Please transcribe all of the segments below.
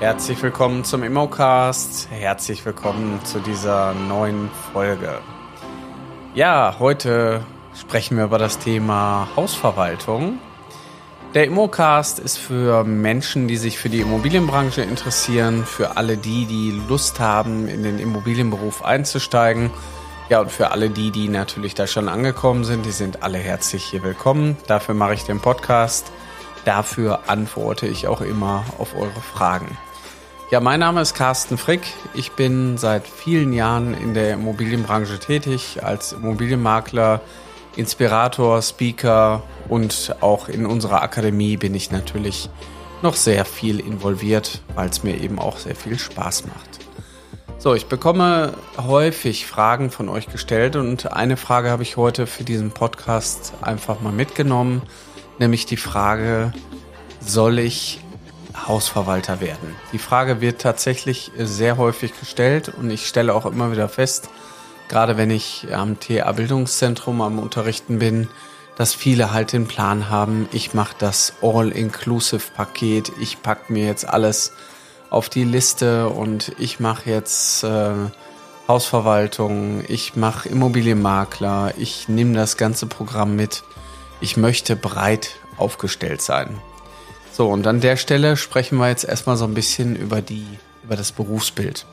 Herzlich willkommen zum Immocast. Herzlich willkommen zu dieser neuen Folge. Ja, heute sprechen wir über das Thema Hausverwaltung. Der Immocast ist für Menschen, die sich für die Immobilienbranche interessieren, für alle die, die Lust haben, in den Immobilienberuf einzusteigen. Ja, und für alle die, die natürlich da schon angekommen sind, die sind alle herzlich hier willkommen. Dafür mache ich den Podcast. Dafür antworte ich auch immer auf eure Fragen. Ja, mein Name ist Carsten Frick. Ich bin seit vielen Jahren in der Immobilienbranche tätig als Immobilienmakler, Inspirator, Speaker und auch in unserer Akademie bin ich natürlich noch sehr viel involviert, weil es mir eben auch sehr viel Spaß macht. So, ich bekomme häufig Fragen von euch gestellt und eine Frage habe ich heute für diesen Podcast einfach mal mitgenommen, nämlich die Frage, soll ich Hausverwalter werden? Die Frage wird tatsächlich sehr häufig gestellt und ich stelle auch immer wieder fest, gerade wenn ich am TA Bildungszentrum am Unterrichten bin, dass viele halt den Plan haben, ich mache das All-Inclusive-Paket, ich pack mir jetzt alles auf die Liste und ich mache jetzt äh, Hausverwaltung, ich mache Immobilienmakler, ich nehme das ganze Programm mit. Ich möchte breit aufgestellt sein. So, und an der Stelle sprechen wir jetzt erstmal so ein bisschen über die, über das Berufsbild.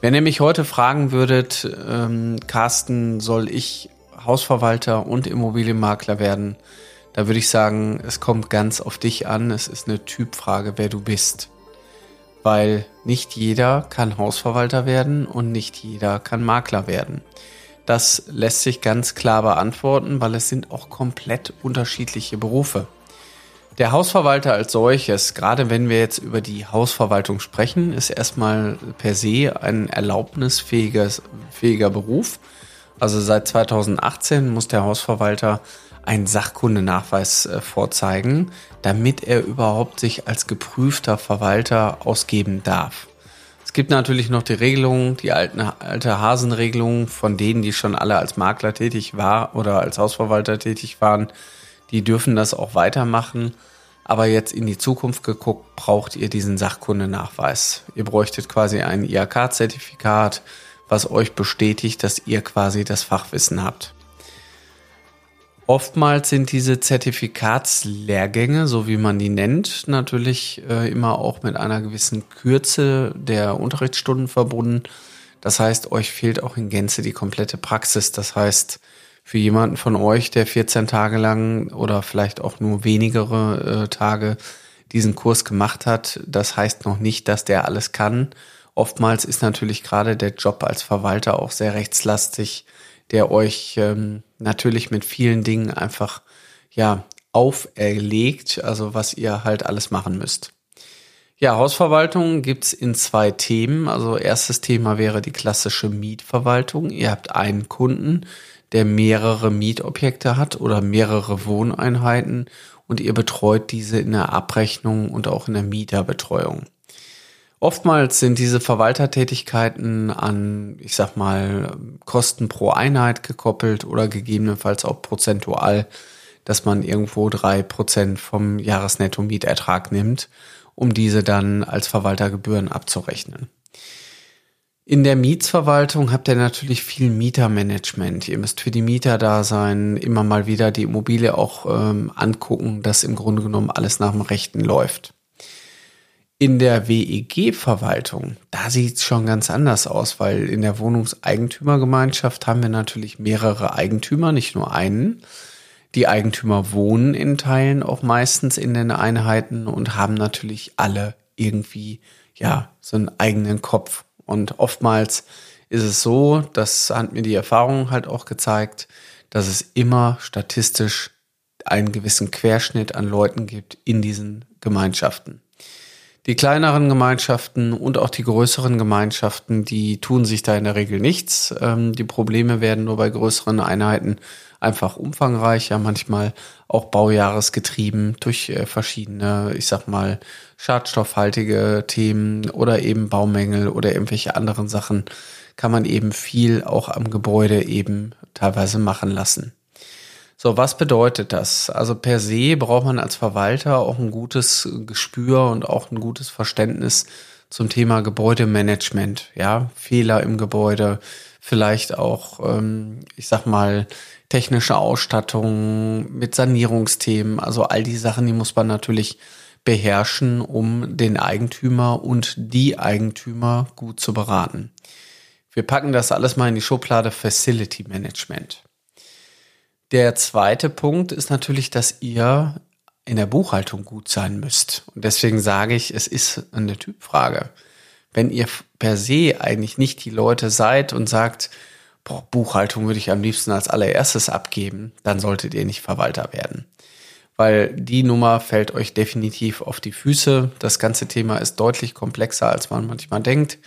Wenn ihr mich heute fragen würdet, ähm, Carsten, soll ich Hausverwalter und Immobilienmakler werden? Da würde ich sagen, es kommt ganz auf dich an. Es ist eine Typfrage, wer du bist. Weil nicht jeder kann Hausverwalter werden und nicht jeder kann Makler werden. Das lässt sich ganz klar beantworten, weil es sind auch komplett unterschiedliche Berufe. Der Hausverwalter als solches, gerade wenn wir jetzt über die Hausverwaltung sprechen, ist erstmal per se ein erlaubnisfähiger Beruf. Also seit 2018 muss der Hausverwalter einen Sachkundenachweis äh, vorzeigen, damit er überhaupt sich als geprüfter Verwalter ausgeben darf. Es gibt natürlich noch die Regelungen, die alten, alte Hasenregelungen von denen, die schon alle als Makler tätig war oder als Hausverwalter tätig waren. Die dürfen das auch weitermachen. Aber jetzt in die Zukunft geguckt, braucht ihr diesen Sachkundenachweis. Ihr bräuchtet quasi ein IHK-Zertifikat, was euch bestätigt, dass ihr quasi das Fachwissen habt. Oftmals sind diese Zertifikatslehrgänge, so wie man die nennt, natürlich äh, immer auch mit einer gewissen Kürze der Unterrichtsstunden verbunden. Das heißt, euch fehlt auch in Gänze die komplette Praxis. Das heißt, für jemanden von euch, der 14 Tage lang oder vielleicht auch nur wenigere äh, Tage diesen Kurs gemacht hat, das heißt noch nicht, dass der alles kann. Oftmals ist natürlich gerade der Job als Verwalter auch sehr rechtslastig, der euch ähm, natürlich mit vielen Dingen einfach ja auferlegt, also was ihr halt alles machen müsst. Ja, Hausverwaltung gibt's in zwei Themen. Also erstes Thema wäre die klassische Mietverwaltung. Ihr habt einen Kunden, der mehrere Mietobjekte hat oder mehrere Wohneinheiten und ihr betreut diese in der Abrechnung und auch in der Mieterbetreuung. Oftmals sind diese Verwaltertätigkeiten an, ich sag mal, Kosten pro Einheit gekoppelt oder gegebenenfalls auch prozentual, dass man irgendwo drei Prozent vom Jahresnetto-Mietertrag nimmt, um diese dann als Verwaltergebühren abzurechnen. In der Mietsverwaltung habt ihr natürlich viel Mietermanagement. Ihr müsst für die Mieter da sein, immer mal wieder die Immobilie auch ähm, angucken, dass im Grunde genommen alles nach dem Rechten läuft. In der WEG-Verwaltung, da sieht es schon ganz anders aus, weil in der Wohnungseigentümergemeinschaft haben wir natürlich mehrere Eigentümer, nicht nur einen. Die Eigentümer wohnen in Teilen auch meistens in den Einheiten und haben natürlich alle irgendwie, ja, so einen eigenen Kopf und oftmals ist es so, das hat mir die Erfahrung halt auch gezeigt, dass es immer statistisch einen gewissen Querschnitt an Leuten gibt in diesen Gemeinschaften. Die kleineren Gemeinschaften und auch die größeren Gemeinschaften, die tun sich da in der Regel nichts. Ähm, die Probleme werden nur bei größeren Einheiten einfach umfangreicher, manchmal auch baujahresgetrieben durch äh, verschiedene, ich sag mal, schadstoffhaltige Themen oder eben Baumängel oder irgendwelche anderen Sachen kann man eben viel auch am Gebäude eben teilweise machen lassen. So, was bedeutet das? Also per se braucht man als Verwalter auch ein gutes Gespür und auch ein gutes Verständnis zum Thema Gebäudemanagement, ja, Fehler im Gebäude, vielleicht auch, ähm, ich sag mal, technische Ausstattung mit Sanierungsthemen, also all die Sachen, die muss man natürlich beherrschen, um den Eigentümer und die Eigentümer gut zu beraten. Wir packen das alles mal in die Schublade Facility Management. Der zweite Punkt ist natürlich, dass ihr in der Buchhaltung gut sein müsst. Und deswegen sage ich, es ist eine Typfrage. Wenn ihr per se eigentlich nicht die Leute seid und sagt, boah, Buchhaltung würde ich am liebsten als allererstes abgeben, dann solltet ihr nicht Verwalter werden. Weil die Nummer fällt euch definitiv auf die Füße. Das ganze Thema ist deutlich komplexer, als man manchmal denkt.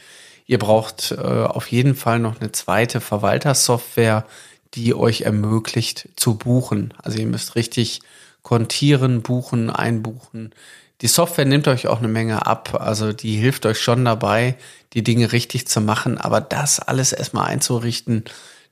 Ihr braucht äh, auf jeden Fall noch eine zweite Verwaltersoftware, die euch ermöglicht zu buchen. Also ihr müsst richtig kontieren, buchen, einbuchen. Die Software nimmt euch auch eine Menge ab, also die hilft euch schon dabei, die Dinge richtig zu machen, aber das alles erstmal einzurichten,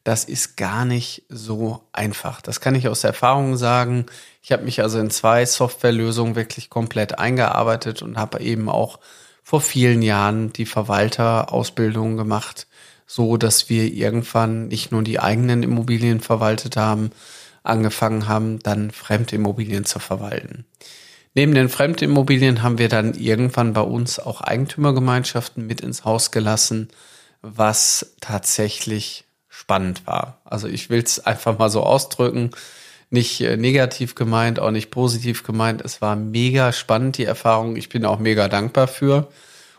das ist gar nicht so einfach. Das kann ich aus Erfahrung sagen. Ich habe mich also in zwei Softwarelösungen wirklich komplett eingearbeitet und habe eben auch vor vielen Jahren die Verwalterausbildung gemacht, so dass wir irgendwann nicht nur die eigenen Immobilien verwaltet haben, angefangen haben, dann Fremdimmobilien zu verwalten. Neben den Fremdimmobilien haben wir dann irgendwann bei uns auch Eigentümergemeinschaften mit ins Haus gelassen, was tatsächlich spannend war. Also ich will es einfach mal so ausdrücken, nicht äh, negativ gemeint, auch nicht positiv gemeint. Es war mega spannend, die Erfahrung. Ich bin auch mega dankbar für.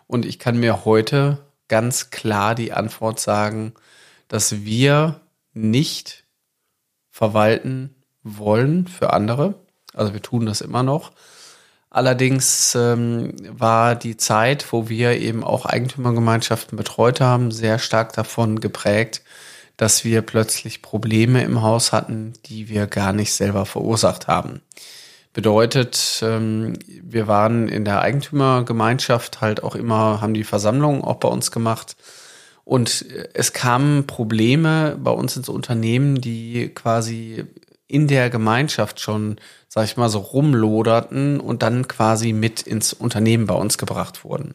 Und ich kann mir heute ganz klar die Antwort sagen, dass wir nicht verwalten wollen für andere. Also wir tun das immer noch. Allerdings ähm, war die Zeit, wo wir eben auch Eigentümergemeinschaften betreut haben, sehr stark davon geprägt, dass wir plötzlich Probleme im Haus hatten, die wir gar nicht selber verursacht haben. Bedeutet, ähm, wir waren in der Eigentümergemeinschaft halt auch immer, haben die Versammlungen auch bei uns gemacht und es kamen Probleme bei uns ins Unternehmen, die quasi in der Gemeinschaft schon, sag ich mal, so rumloderten und dann quasi mit ins Unternehmen bei uns gebracht wurden.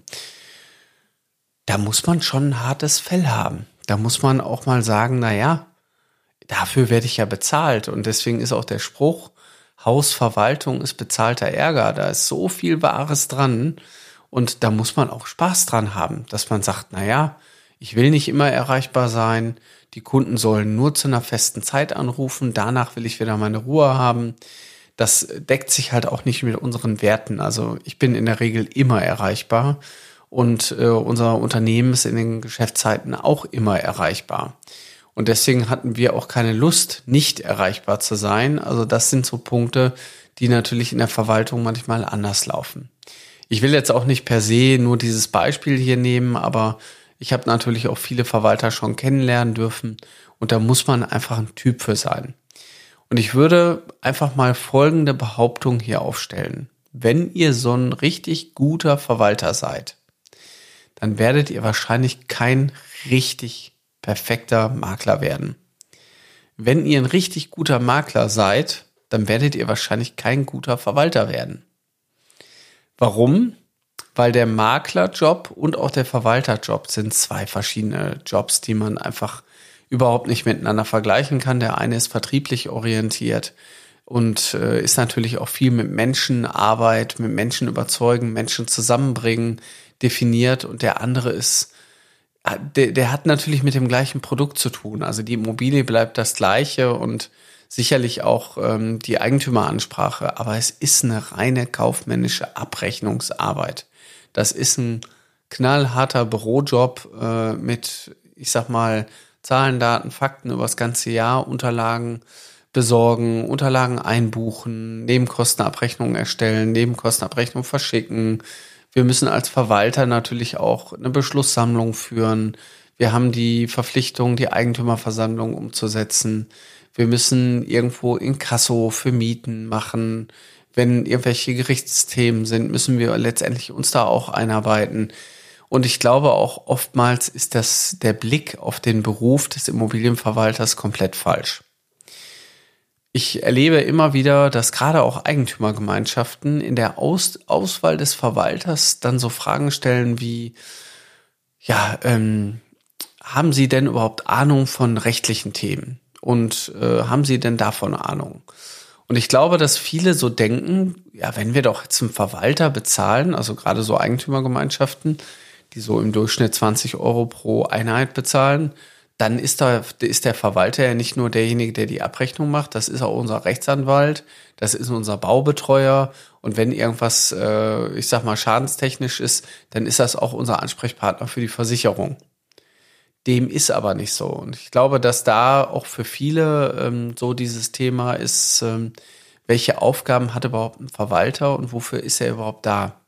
Da muss man schon ein hartes Fell haben. Da muss man auch mal sagen, na ja, dafür werde ich ja bezahlt. Und deswegen ist auch der Spruch, Hausverwaltung ist bezahlter Ärger. Da ist so viel Wahres dran. Und da muss man auch Spaß dran haben, dass man sagt, na ja, ich will nicht immer erreichbar sein. Die Kunden sollen nur zu einer festen Zeit anrufen. Danach will ich wieder meine Ruhe haben. Das deckt sich halt auch nicht mit unseren Werten. Also ich bin in der Regel immer erreichbar und äh, unser Unternehmen ist in den Geschäftszeiten auch immer erreichbar. Und deswegen hatten wir auch keine Lust, nicht erreichbar zu sein. Also das sind so Punkte, die natürlich in der Verwaltung manchmal anders laufen. Ich will jetzt auch nicht per se nur dieses Beispiel hier nehmen, aber ich habe natürlich auch viele Verwalter schon kennenlernen dürfen und da muss man einfach ein Typ für sein. Und ich würde einfach mal folgende Behauptung hier aufstellen. Wenn ihr so ein richtig guter Verwalter seid, dann werdet ihr wahrscheinlich kein richtig perfekter Makler werden. Wenn ihr ein richtig guter Makler seid, dann werdet ihr wahrscheinlich kein guter Verwalter werden. Warum? weil der Maklerjob und auch der Verwalterjob sind zwei verschiedene Jobs, die man einfach überhaupt nicht miteinander vergleichen kann. Der eine ist vertrieblich orientiert und äh, ist natürlich auch viel mit Menschenarbeit, mit Menschen überzeugen, Menschen zusammenbringen definiert und der andere ist der, der hat natürlich mit dem gleichen Produkt zu tun. Also die Immobilie bleibt das gleiche und sicherlich auch ähm, die Eigentümeransprache, aber es ist eine reine kaufmännische Abrechnungsarbeit. Das ist ein knallharter Bürojob äh, mit, ich sag mal, Zahlen, Daten, Fakten über das ganze Jahr, Unterlagen besorgen, Unterlagen einbuchen, Nebenkostenabrechnungen erstellen, Nebenkostenabrechnung verschicken. Wir müssen als Verwalter natürlich auch eine Beschlusssammlung führen. Wir haben die Verpflichtung, die Eigentümerversammlung umzusetzen. Wir müssen irgendwo in Kasso für Mieten machen wenn irgendwelche Gerichtsthemen sind, müssen wir letztendlich uns da auch einarbeiten. Und ich glaube auch oftmals ist das der Blick auf den Beruf des Immobilienverwalters komplett falsch. Ich erlebe immer wieder, dass gerade auch Eigentümergemeinschaften in der Aus Auswahl des Verwalters dann so Fragen stellen wie, ja, ähm, haben Sie denn überhaupt Ahnung von rechtlichen Themen? Und äh, haben Sie denn davon Ahnung? Und ich glaube, dass viele so denken, ja, wenn wir doch jetzt einen Verwalter bezahlen, also gerade so Eigentümergemeinschaften, die so im Durchschnitt 20 Euro pro Einheit bezahlen, dann ist da ist der Verwalter ja nicht nur derjenige, der die Abrechnung macht, das ist auch unser Rechtsanwalt, das ist unser Baubetreuer und wenn irgendwas, äh, ich sag mal, schadenstechnisch ist, dann ist das auch unser Ansprechpartner für die Versicherung. Dem ist aber nicht so und ich glaube, dass da auch für viele ähm, so dieses Thema ist, ähm, welche Aufgaben hat überhaupt ein Verwalter und wofür ist er überhaupt da?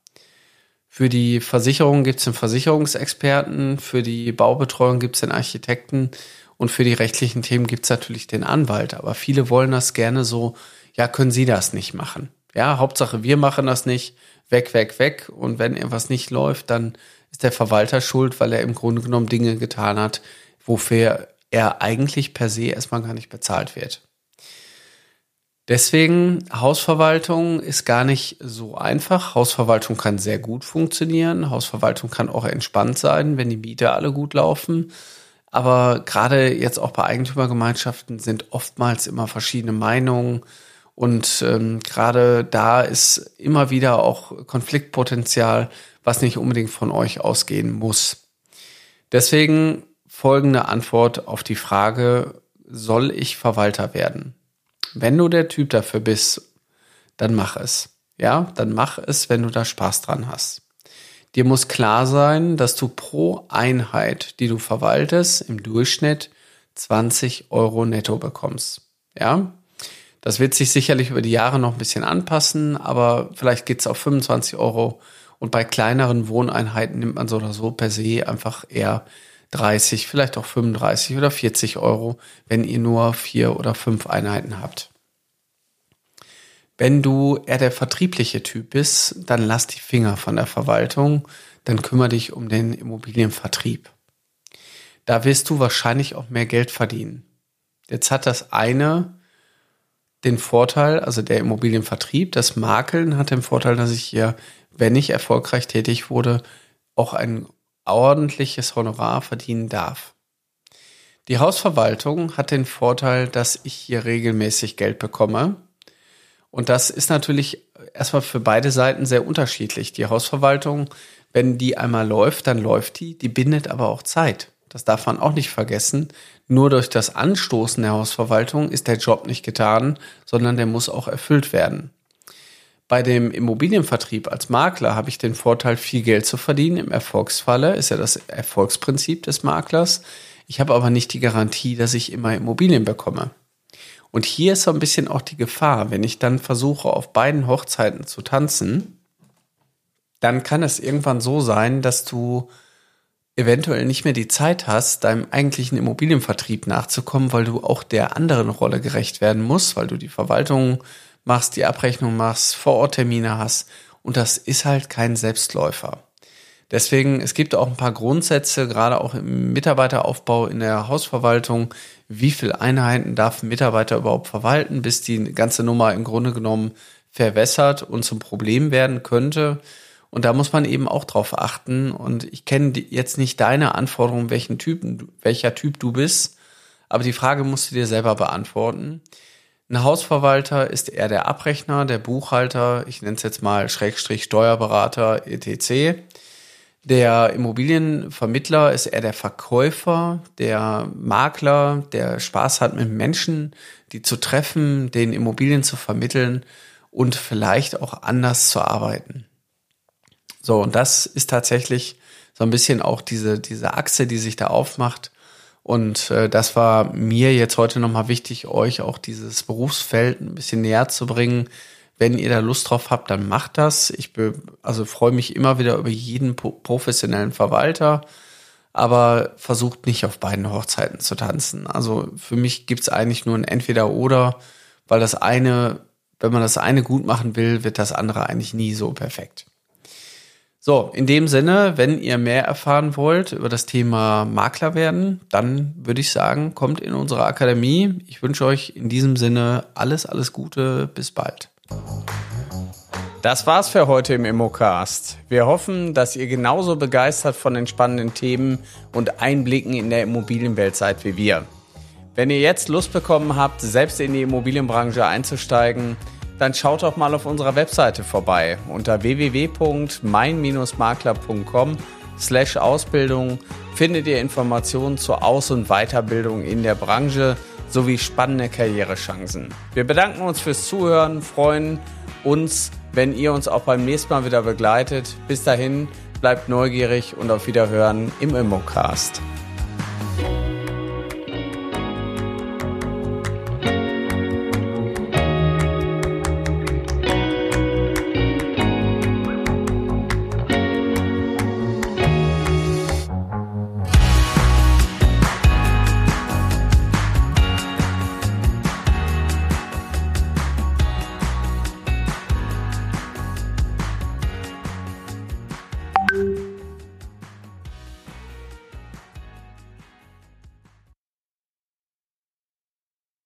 Für die Versicherung gibt es einen Versicherungsexperten, für die Baubetreuung gibt es den Architekten und für die rechtlichen Themen gibt es natürlich den Anwalt. Aber viele wollen das gerne so, ja, können Sie das nicht machen? Ja, Hauptsache wir machen das nicht, weg, weg, weg. Und wenn irgendwas nicht läuft, dann ist der Verwalter schuld, weil er im Grunde genommen Dinge getan hat, wofür er eigentlich per se erstmal gar nicht bezahlt wird. Deswegen, Hausverwaltung ist gar nicht so einfach. Hausverwaltung kann sehr gut funktionieren. Hausverwaltung kann auch entspannt sein, wenn die Mieter alle gut laufen. Aber gerade jetzt auch bei Eigentümergemeinschaften sind oftmals immer verschiedene Meinungen. Und ähm, gerade da ist immer wieder auch Konfliktpotenzial, was nicht unbedingt von euch ausgehen muss. Deswegen folgende Antwort auf die Frage, soll ich Verwalter werden? Wenn du der Typ dafür bist, dann mach es. Ja, dann mach es, wenn du da Spaß dran hast. Dir muss klar sein, dass du pro Einheit, die du verwaltest, im Durchschnitt 20 Euro netto bekommst. Ja, das wird sich sicherlich über die Jahre noch ein bisschen anpassen, aber vielleicht geht es auf 25 Euro. Und bei kleineren Wohneinheiten nimmt man so oder so per se einfach eher 30, vielleicht auch 35 oder 40 Euro, wenn ihr nur vier oder fünf Einheiten habt. Wenn du eher der vertriebliche Typ bist, dann lass die Finger von der Verwaltung, dann kümmere dich um den Immobilienvertrieb. Da wirst du wahrscheinlich auch mehr Geld verdienen. Jetzt hat das eine den Vorteil, also der Immobilienvertrieb, das Makeln hat den Vorteil, dass ich hier, wenn ich erfolgreich tätig wurde, auch ein ordentliches Honorar verdienen darf. Die Hausverwaltung hat den Vorteil, dass ich hier regelmäßig Geld bekomme. Und das ist natürlich erstmal für beide Seiten sehr unterschiedlich. Die Hausverwaltung, wenn die einmal läuft, dann läuft die, die bindet aber auch Zeit. Das darf man auch nicht vergessen. Nur durch das Anstoßen der Hausverwaltung ist der Job nicht getan, sondern der muss auch erfüllt werden. Bei dem Immobilienvertrieb als Makler habe ich den Vorteil, viel Geld zu verdienen. Im Erfolgsfalle ist ja das Erfolgsprinzip des Maklers. Ich habe aber nicht die Garantie, dass ich immer Immobilien bekomme. Und hier ist so ein bisschen auch die Gefahr, wenn ich dann versuche, auf beiden Hochzeiten zu tanzen, dann kann es irgendwann so sein, dass du eventuell nicht mehr die Zeit hast, deinem eigentlichen Immobilienvertrieb nachzukommen, weil du auch der anderen Rolle gerecht werden musst, weil du die Verwaltung machst, die Abrechnung machst, Vororttermine hast. Und das ist halt kein Selbstläufer. Deswegen, es gibt auch ein paar Grundsätze, gerade auch im Mitarbeiteraufbau in der Hausverwaltung. Wie viele Einheiten darf ein Mitarbeiter überhaupt verwalten, bis die ganze Nummer im Grunde genommen verwässert und zum Problem werden könnte? Und da muss man eben auch drauf achten. Und ich kenne jetzt nicht deine Anforderungen, welchen Typen, welcher Typ du bist. Aber die Frage musst du dir selber beantworten. Ein Hausverwalter ist eher der Abrechner, der Buchhalter, ich nenne es jetzt mal Schrägstrich Steuerberater etc. Der Immobilienvermittler ist eher der Verkäufer, der Makler, der Spaß hat mit Menschen, die zu treffen, den Immobilien zu vermitteln und vielleicht auch anders zu arbeiten. So, und das ist tatsächlich so ein bisschen auch diese, diese Achse, die sich da aufmacht und äh, das war mir jetzt heute nochmal wichtig, euch auch dieses Berufsfeld ein bisschen näher zu bringen. Wenn ihr da Lust drauf habt, dann macht das. Ich be also freue mich immer wieder über jeden professionellen Verwalter, aber versucht nicht auf beiden Hochzeiten zu tanzen. Also für mich gibt's eigentlich nur ein Entweder-Oder, weil das eine, wenn man das eine gut machen will, wird das andere eigentlich nie so perfekt. So, in dem Sinne, wenn ihr mehr erfahren wollt über das Thema Makler werden, dann würde ich sagen, kommt in unsere Akademie. Ich wünsche euch in diesem Sinne alles, alles Gute. Bis bald. Das war's für heute im Immocast. Wir hoffen, dass ihr genauso begeistert von den spannenden Themen und Einblicken in der Immobilienwelt seid wie wir. Wenn ihr jetzt Lust bekommen habt, selbst in die Immobilienbranche einzusteigen, dann schaut doch mal auf unserer Webseite vorbei unter www.mein-makler.com slash Ausbildung findet ihr Informationen zur Aus- und Weiterbildung in der Branche sowie spannende Karrierechancen. Wir bedanken uns fürs Zuhören, freuen uns, wenn ihr uns auch beim nächsten Mal wieder begleitet. Bis dahin, bleibt neugierig und auf Wiederhören im Immocast.